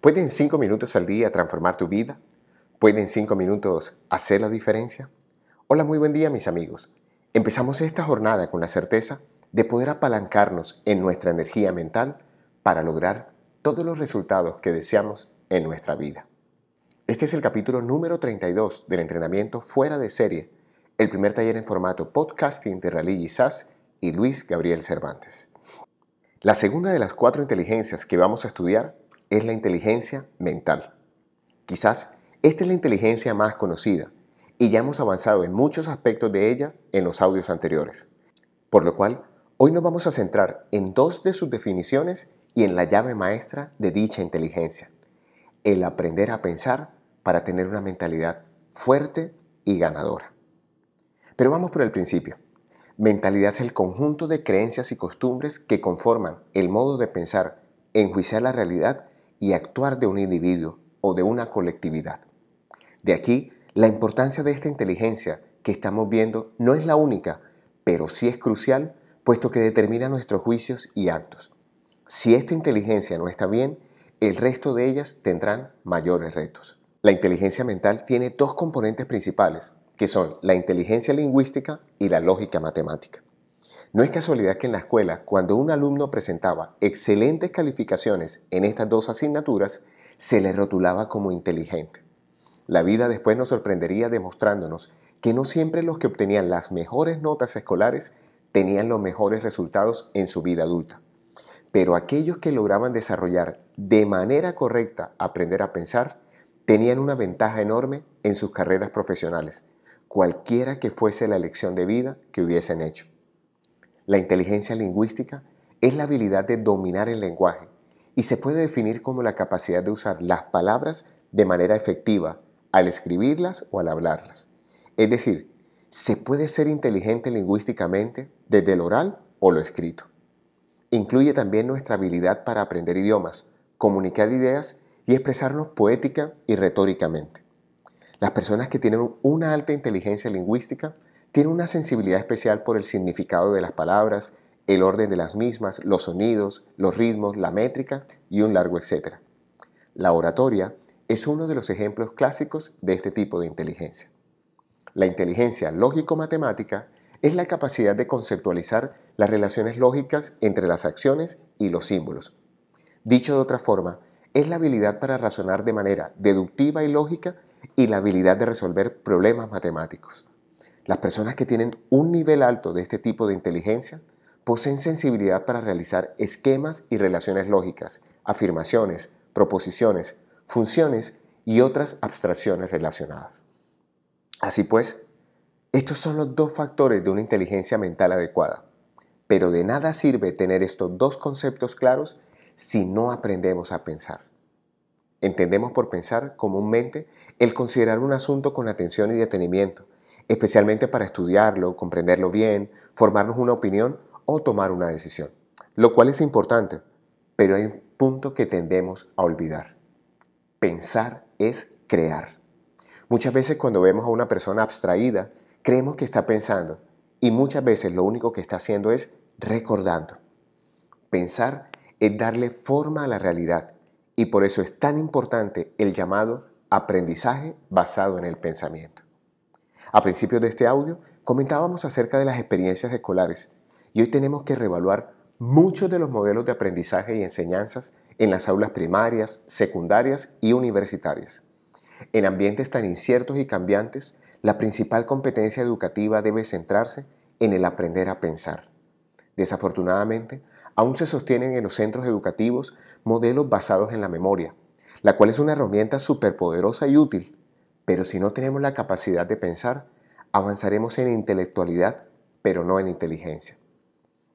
¿Pueden cinco minutos al día transformar tu vida? ¿Pueden cinco minutos hacer la diferencia? Hola, muy buen día mis amigos. Empezamos esta jornada con la certeza de poder apalancarnos en nuestra energía mental para lograr todos los resultados que deseamos en nuestra vida. Este es el capítulo número 32 del entrenamiento fuera de serie, el primer taller en formato podcasting de Rally Sass y Luis Gabriel Cervantes. La segunda de las cuatro inteligencias que vamos a estudiar es la inteligencia mental. Quizás esta es la inteligencia más conocida y ya hemos avanzado en muchos aspectos de ella en los audios anteriores. Por lo cual, hoy nos vamos a centrar en dos de sus definiciones y en la llave maestra de dicha inteligencia, el aprender a pensar para tener una mentalidad fuerte y ganadora. Pero vamos por el principio. Mentalidad es el conjunto de creencias y costumbres que conforman el modo de pensar, enjuiciar la realidad y actuar de un individuo o de una colectividad. De aquí la importancia de esta inteligencia que estamos viendo no es la única, pero sí es crucial, puesto que determina nuestros juicios y actos. Si esta inteligencia no está bien, el resto de ellas tendrán mayores retos. La inteligencia mental tiene dos componentes principales, que son la inteligencia lingüística y la lógica matemática. No es casualidad que en la escuela, cuando un alumno presentaba excelentes calificaciones en estas dos asignaturas, se le rotulaba como inteligente. La vida después nos sorprendería demostrándonos que no siempre los que obtenían las mejores notas escolares tenían los mejores resultados en su vida adulta. Pero aquellos que lograban desarrollar de manera correcta aprender a pensar, tenían una ventaja enorme en sus carreras profesionales, cualquiera que fuese la elección de vida que hubiesen hecho. La inteligencia lingüística es la habilidad de dominar el lenguaje y se puede definir como la capacidad de usar las palabras de manera efectiva al escribirlas o al hablarlas. Es decir, se puede ser inteligente lingüísticamente desde el oral o lo escrito. Incluye también nuestra habilidad para aprender idiomas, comunicar ideas y expresarnos poética y retóricamente. Las personas que tienen una alta inteligencia lingüística tienen una sensibilidad especial por el significado de las palabras, el orden de las mismas, los sonidos, los ritmos, la métrica y un largo etcétera. La oratoria es uno de los ejemplos clásicos de este tipo de inteligencia. La inteligencia lógico-matemática es la capacidad de conceptualizar las relaciones lógicas entre las acciones y los símbolos. Dicho de otra forma, es la habilidad para razonar de manera deductiva y lógica y la habilidad de resolver problemas matemáticos. Las personas que tienen un nivel alto de este tipo de inteligencia poseen sensibilidad para realizar esquemas y relaciones lógicas, afirmaciones, proposiciones, funciones y otras abstracciones relacionadas. Así pues, estos son los dos factores de una inteligencia mental adecuada, pero de nada sirve tener estos dos conceptos claros si no aprendemos a pensar. Entendemos por pensar comúnmente el considerar un asunto con atención y detenimiento, especialmente para estudiarlo, comprenderlo bien, formarnos una opinión o tomar una decisión, lo cual es importante, pero hay un punto que tendemos a olvidar. Pensar es crear. Muchas veces cuando vemos a una persona abstraída, creemos que está pensando y muchas veces lo único que está haciendo es recordando. Pensar es darle forma a la realidad y por eso es tan importante el llamado aprendizaje basado en el pensamiento. A principios de este audio comentábamos acerca de las experiencias escolares y hoy tenemos que reevaluar muchos de los modelos de aprendizaje y enseñanzas en las aulas primarias, secundarias y universitarias. En ambientes tan inciertos y cambiantes, la principal competencia educativa debe centrarse en el aprender a pensar. Desafortunadamente, aún se sostienen en los centros educativos modelos basados en la memoria, la cual es una herramienta superpoderosa y útil, pero si no tenemos la capacidad de pensar, avanzaremos en intelectualidad, pero no en inteligencia.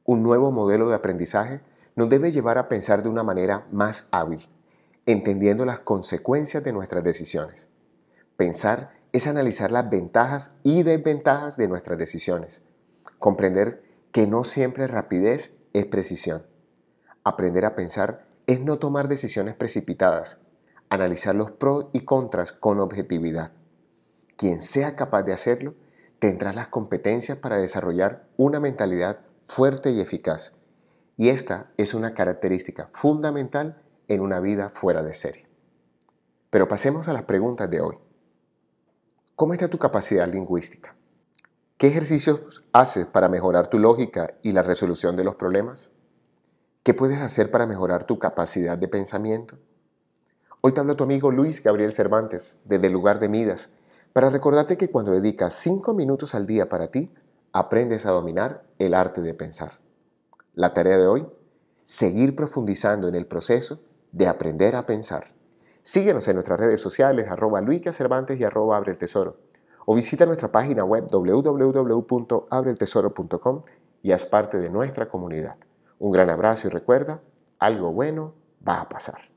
Un nuevo modelo de aprendizaje nos debe llevar a pensar de una manera más hábil, entendiendo las consecuencias de nuestras decisiones. Pensar es analizar las ventajas y desventajas de nuestras decisiones, comprender que no siempre rapidez es precisión. Aprender a pensar es no tomar decisiones precipitadas, analizar los pros y contras con objetividad. Quien sea capaz de hacerlo tendrá las competencias para desarrollar una mentalidad fuerte y eficaz. Y esta es una característica fundamental en una vida fuera de serie. Pero pasemos a las preguntas de hoy. ¿Cómo está tu capacidad lingüística? ¿Qué ejercicios haces para mejorar tu lógica y la resolución de los problemas? ¿Qué puedes hacer para mejorar tu capacidad de pensamiento? Hoy te hablo tu amigo Luis Gabriel Cervantes, desde el lugar de Midas, para recordarte que cuando dedicas 5 minutos al día para ti, aprendes a dominar el arte de pensar. La tarea de hoy, seguir profundizando en el proceso de aprender a pensar. Síguenos en nuestras redes sociales, arroba Cervantes y arroba Abre el Tesoro o visita nuestra página web www.abreltesoro.com y haz parte de nuestra comunidad. Un gran abrazo y recuerda, algo bueno va a pasar.